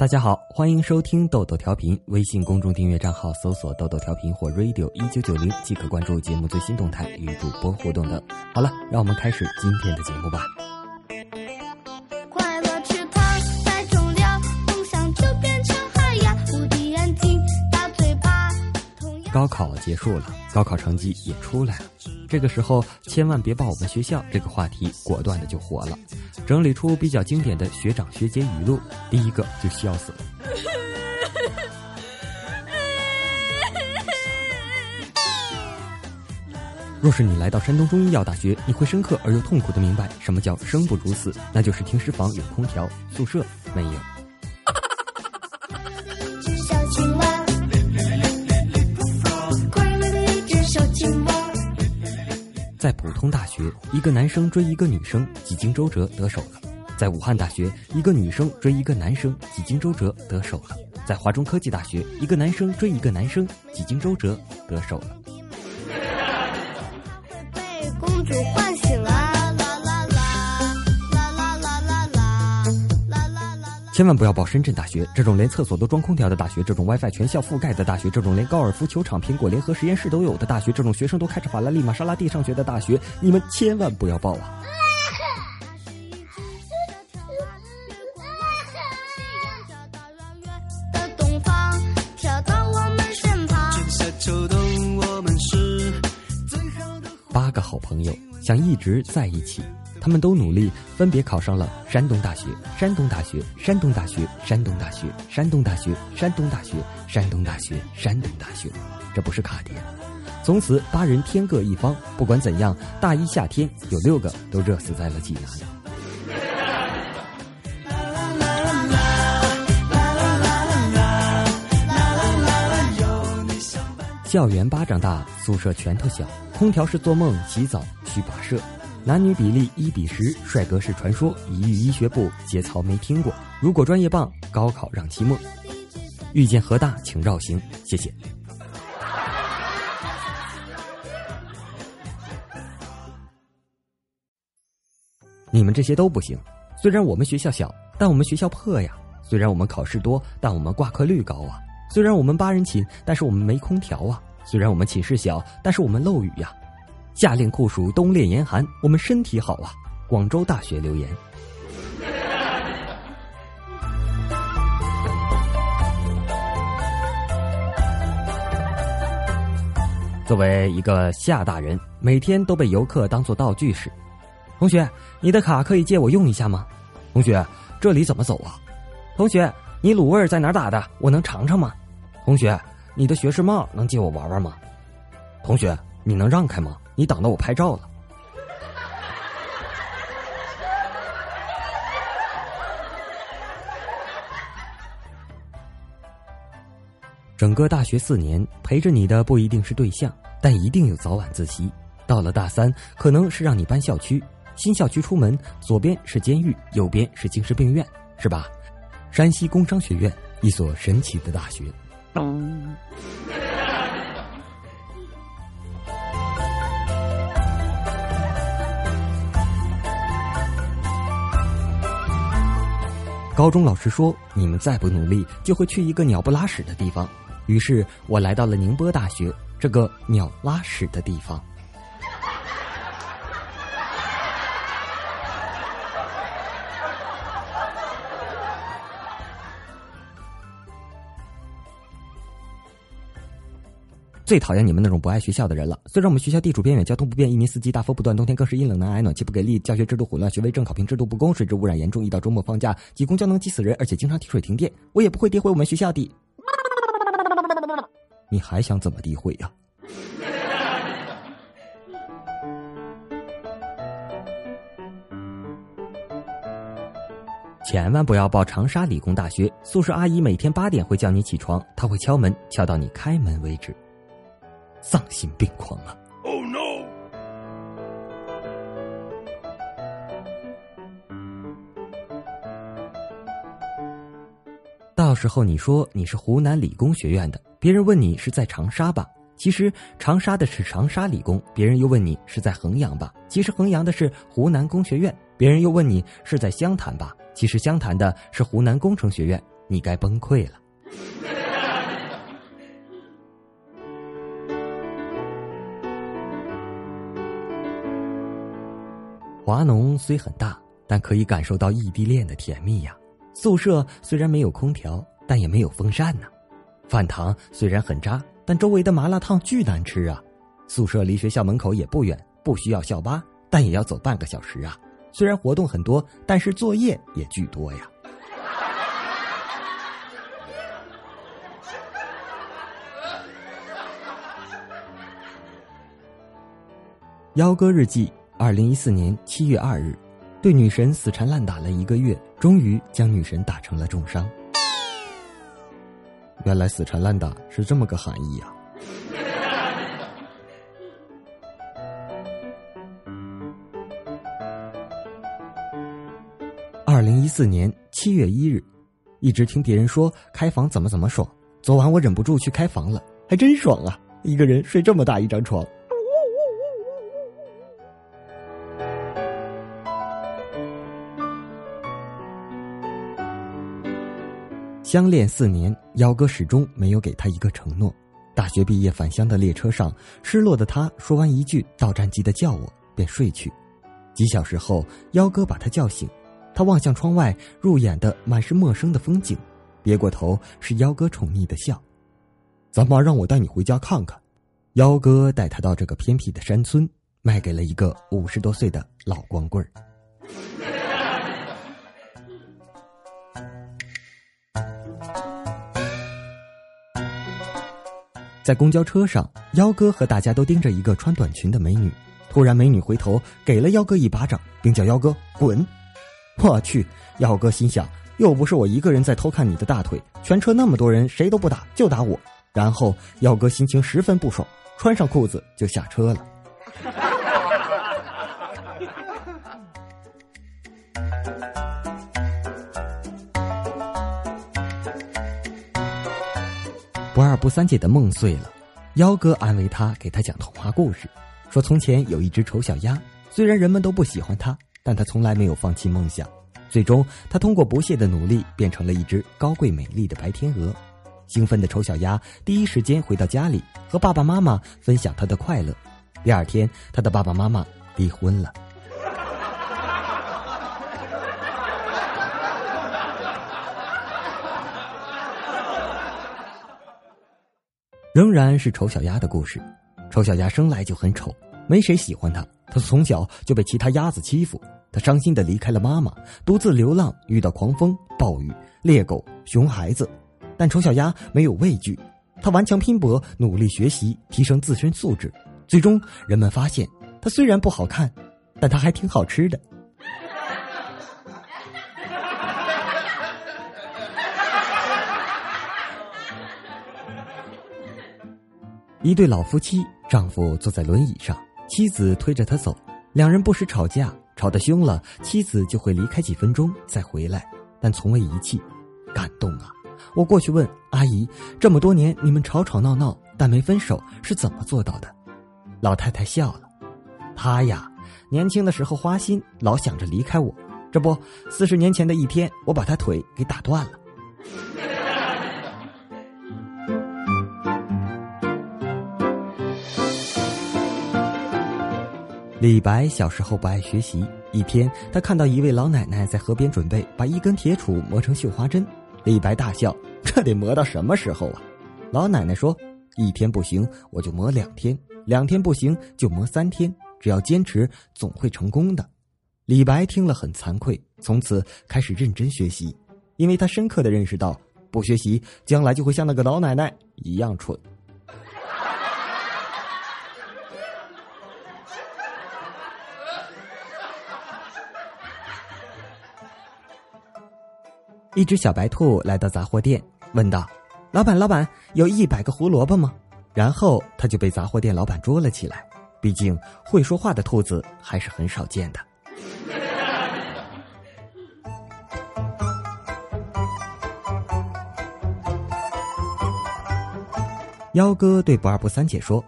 大家好，欢迎收听豆豆调频。微信公众订阅账号搜索“豆豆调频”或 “radio 一九九零”即可关注节目最新动态，与主播互动等。好了，让我们开始今天的节目吧。快乐池塘太重要，梦想就变成海洋。无敌眼睛，大嘴巴。同样高考结束了，高考成绩也出来了。这个时候千万别报我们学校这个话题，果断的就火了。整理出比较经典的学长学姐语录，第一个就笑死了。若是你来到山东中医药大学，你会深刻而又痛苦的明白什么叫生不如死，那就是停尸房有空调，宿舍没有。在普通大学，一个男生追一个女生，几经周折得手了；在武汉大学，一个女生追一个男生，几经周折得手了；在华中科技大学，一个男生追一个男生，几经周折得手了。被公主千万不要报深圳大学这种连厕所都装空调的大学，这种 WiFi 全校覆盖的大学，这种连高尔夫球场、苹果联合实验室都有的大学，这种学生都开着法拉利、玛莎拉蒂上学的大学，你们千万不要报啊！八个好朋友想一直在一起，他们都努力，分别考上了山东大学、山东大学、山东大学、山东大学、山东大学、山东大学、山东大学、山东大学。这不是卡点。从此八人天各一方，不管怎样，大一夏天有六个都热死在了济南。校园巴掌大，宿舍拳头小，空调是做梦，洗澡需跋涉，男女比例一比十，帅哥是传说，一遇医学部，节操没听过。如果专业棒，高考让期末。遇见河大，请绕行，谢谢。你们这些都不行。虽然我们学校小，但我们学校破呀；虽然我们考试多，但我们挂科率高啊；虽然我们八人寝，但是我们没空调啊；虽然我们寝室小，但是我们漏雨呀。夏令酷暑，冬练严寒，我们身体好啊。广州大学留言。作为一个夏大人，每天都被游客当做道具使。同学，你的卡可以借我用一下吗？同学，这里怎么走啊？同学，你卤味在哪打的？我能尝尝吗？同学，你的学士帽能借我玩玩吗？同学，你能让开吗？你挡到我拍照了。整个大学四年，陪着你的不一定是对象，但一定有早晚自习。到了大三，可能是让你搬校区，新校区出门，左边是监狱，右边是精神病院，是吧？山西工商学院，一所神奇的大学。高中老师说：“你们再不努力，就会去一个鸟不拉屎的地方。”于是我来到了宁波大学，这个鸟拉屎的地方。最讨厌你们那种不爱学校的人了。虽然我们学校地处边远，交通不便，一年四季大风不断，冬天更是阴冷难挨，暖气不给力，教学制度混乱，学位证考评制度不公，水质污染严重，一到周末放假挤公交能挤死人，而且经常停水停电。我也不会诋毁我们学校的。你还想怎么诋毁呀？千万不要报长沙理工大学，宿舍阿姨每天八点会叫你起床，她会敲门，敲到你开门为止。丧心病狂啊！Oh no！到时候你说你是湖南理工学院的，别人问你是在长沙吧？其实长沙的是长沙理工，别人又问你是在衡阳吧？其实衡阳的是湖南工学院，别人又问你是在湘潭吧？其实湘潭的是湖南工程学院。你该崩溃了。华农虽很大，但可以感受到异地恋的甜蜜呀。宿舍虽然没有空调，但也没有风扇呢。饭堂虽然很渣，但周围的麻辣烫巨难吃啊。宿舍离学校门口也不远，不需要校巴，但也要走半个小时啊。虽然活动很多，但是作业也巨多呀。幺哥日记，二零一四年七月二日，对女神死缠烂打了一个月，终于将女神打成了重伤。原来死缠烂打是这么个含义呀！二零一四年七月一日，一直听别人说开房怎么怎么爽，昨晚我忍不住去开房了，还真爽啊！一个人睡这么大一张床。相恋四年，幺哥始终没有给他一个承诺。大学毕业返乡的列车上，失落的他说完一句“到站记得叫我”，便睡去。几小时后，幺哥把他叫醒，他望向窗外，入眼的满是陌生的风景，别过头是幺哥宠溺的笑：“咱妈让我带你回家看看。”幺哥带他到这个偏僻的山村，卖给了一个五十多岁的老光棍儿。在公交车上，幺哥和大家都盯着一个穿短裙的美女。突然，美女回头给了幺哥一巴掌，并叫幺哥滚。我去！幺哥心想，又不是我一个人在偷看你的大腿，全车那么多人，谁都不打，就打我。然后，幺哥心情十分不爽，穿上裤子就下车了。不二不三姐的梦碎了，幺哥安慰她，给她讲童话故事，说从前有一只丑小鸭，虽然人们都不喜欢它，但它从来没有放弃梦想。最终，它通过不懈的努力，变成了一只高贵美丽的白天鹅。兴奋的丑小鸭第一时间回到家里，和爸爸妈妈分享它的快乐。第二天，它的爸爸妈妈离婚了。仍然是丑小鸭的故事。丑小鸭生来就很丑，没谁喜欢它。它从小就被其他鸭子欺负，它伤心的离开了妈妈，独自流浪，遇到狂风、暴雨、猎狗、熊孩子。但丑小鸭没有畏惧，它顽强拼搏，努力学习，提升自身素质。最终，人们发现它虽然不好看，但它还挺好吃的。一对老夫妻，丈夫坐在轮椅上，妻子推着他走。两人不时吵架，吵得凶了，妻子就会离开几分钟再回来，但从未遗弃。感动啊！我过去问阿姨：“这么多年你们吵吵闹闹，但没分手，是怎么做到的？”老太太笑了：“她呀，年轻的时候花心，老想着离开我。这不，四十年前的一天，我把她腿给打断了。”李白小时候不爱学习，一天他看到一位老奶奶在河边准备把一根铁杵磨成绣花针，李白大笑：“这得磨到什么时候啊？”老奶奶说：“一天不行，我就磨两天；两天不行，就磨三天。只要坚持，总会成功的。”李白听了很惭愧，从此开始认真学习，因为他深刻的认识到，不学习将来就会像那个老奶奶一样蠢。一只小白兔来到杂货店，问道：“老板，老板，有一百个胡萝卜吗？”然后他就被杂货店老板捉了起来。毕竟会说话的兔子还是很少见的。幺哥对不二不三姐说：“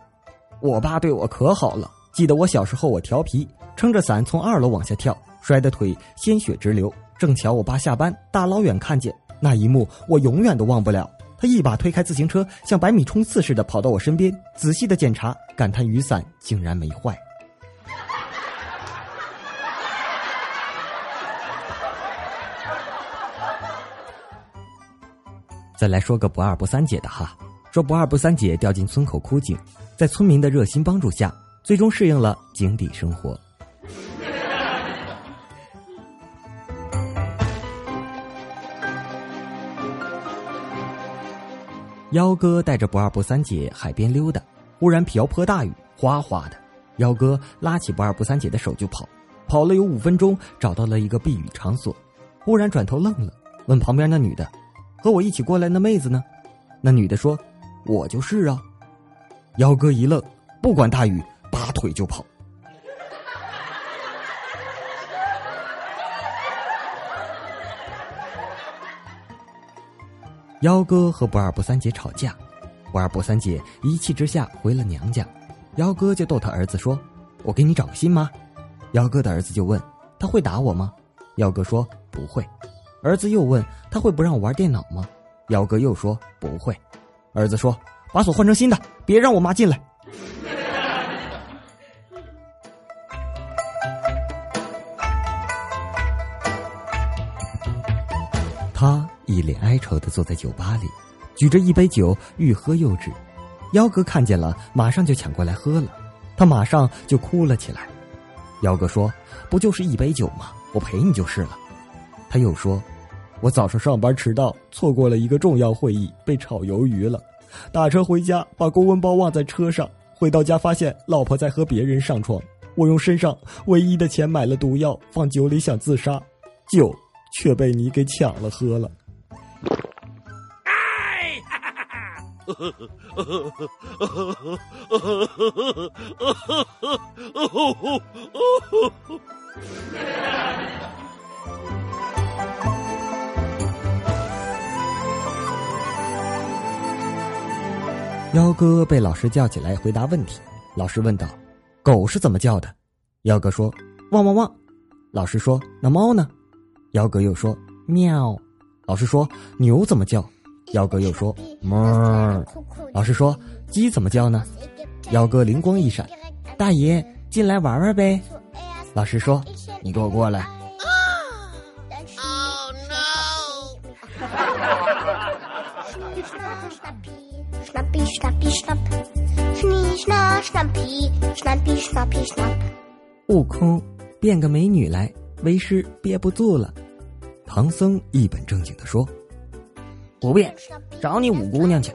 我爸对我可好了。记得我小时候，我调皮，撑着伞从二楼往下跳，摔得腿鲜血直流。正巧我爸下班，大老远看见，那一幕我永远都忘不了。他一把推开自行车，像百米冲刺似的跑到我身边，仔细的检查，感叹雨伞竟然没坏。再来说个不二不三姐的哈，说不二不三姐掉进村口枯井，在村民的热心帮助下，最终适应了井底生活。幺哥带着不二不三姐海边溜达，忽然瓢泼大雨，哗哗的。幺哥拉起不二不三姐的手就跑，跑了有五分钟，找到了一个避雨场所，忽然转头愣了，问旁边那女的：“和我一起过来那妹子呢？”那女的说：“我就是啊。”幺哥一愣，不管大雨，拔腿就跑。幺哥和不二不三姐吵架，不二不三姐一气之下回了娘家，幺哥就逗他儿子说：“我给你找个新妈。”幺哥的儿子就问：“他会打我吗？”幺哥说：“不会。”儿子又问：“他会不让我玩电脑吗？”幺哥又说：“不会。”儿子说：“把锁换成新的，别让我妈进来。”他一脸哀愁的坐在酒吧里，举着一杯酒，欲喝又止。幺哥看见了，马上就抢过来喝了，他马上就哭了起来。幺哥说：“不就是一杯酒吗？我陪你就是了。”他又说：“我早上上班迟到，错过了一个重要会议，被炒鱿鱼了。打车回家，把公文包忘在车上。回到家发现老婆在和别人上床，我用身上唯一的钱买了毒药，放酒里想自杀，酒。”却被你给抢了喝了。幺哥被老师叫起来回答问题。老师问道：“狗是怎么叫的？”幺哥说：“汪汪汪。”老师说：“那猫呢？”幺哥又说：“喵。”老师说：“牛怎么叫？”妖哥又说，猫。老师说，鸡怎么叫呢？妖哥灵光一闪，大爷，进来玩玩呗。老师说，你给我过来。悟空变个美女来，为师憋不住了。唐僧一本正经地说。不变，找你五姑娘去。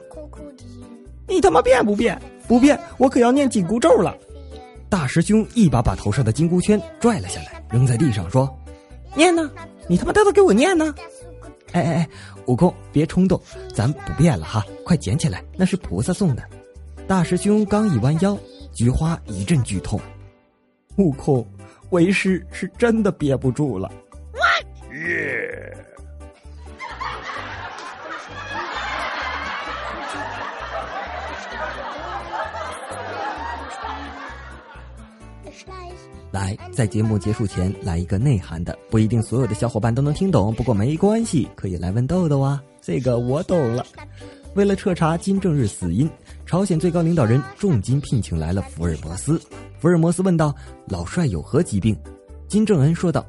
你他妈变不变？不变，我可要念紧箍咒了。”大师兄一把把头上的金箍圈拽了下来，扔在地上说：“念呢？你他妈都给我念呢！”哎哎哎，悟空，别冲动，咱不变了哈，快捡起来，那是菩萨送的。大师兄刚一弯腰，菊花一阵剧痛。悟空，为师是真的憋不住了。来，在节目结束前来一个内涵的，不一定所有的小伙伴都能听懂，不过没关系，可以来问豆豆啊，这个我懂了。为了彻查金正日死因，朝鲜最高领导人重金聘请来了福尔摩斯。福尔摩斯问道：“老帅有何疾病？”金正恩说道：“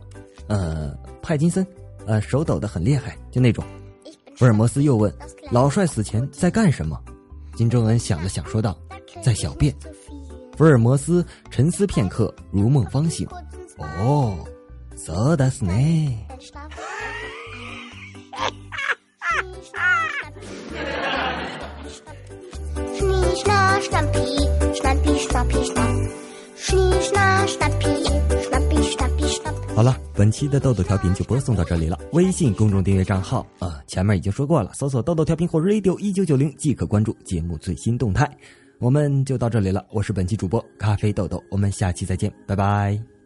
呃，帕金森，呃，手抖得很厉害，就那种。”福尔摩斯又问：“老帅死前在干什么？”金正恩想了想说道：“在小便。”福尔摩斯沉思片刻，如梦方醒。哦，so does 呢？好了，本期的豆豆调频就播送到这里了。微信公众订阅账号啊，前面已经说过了，搜索“豆豆调频”或 “radio 一九九零”即可关注节目最新动态。我们就到这里了，我是本期主播咖啡豆豆，我们下期再见，拜拜。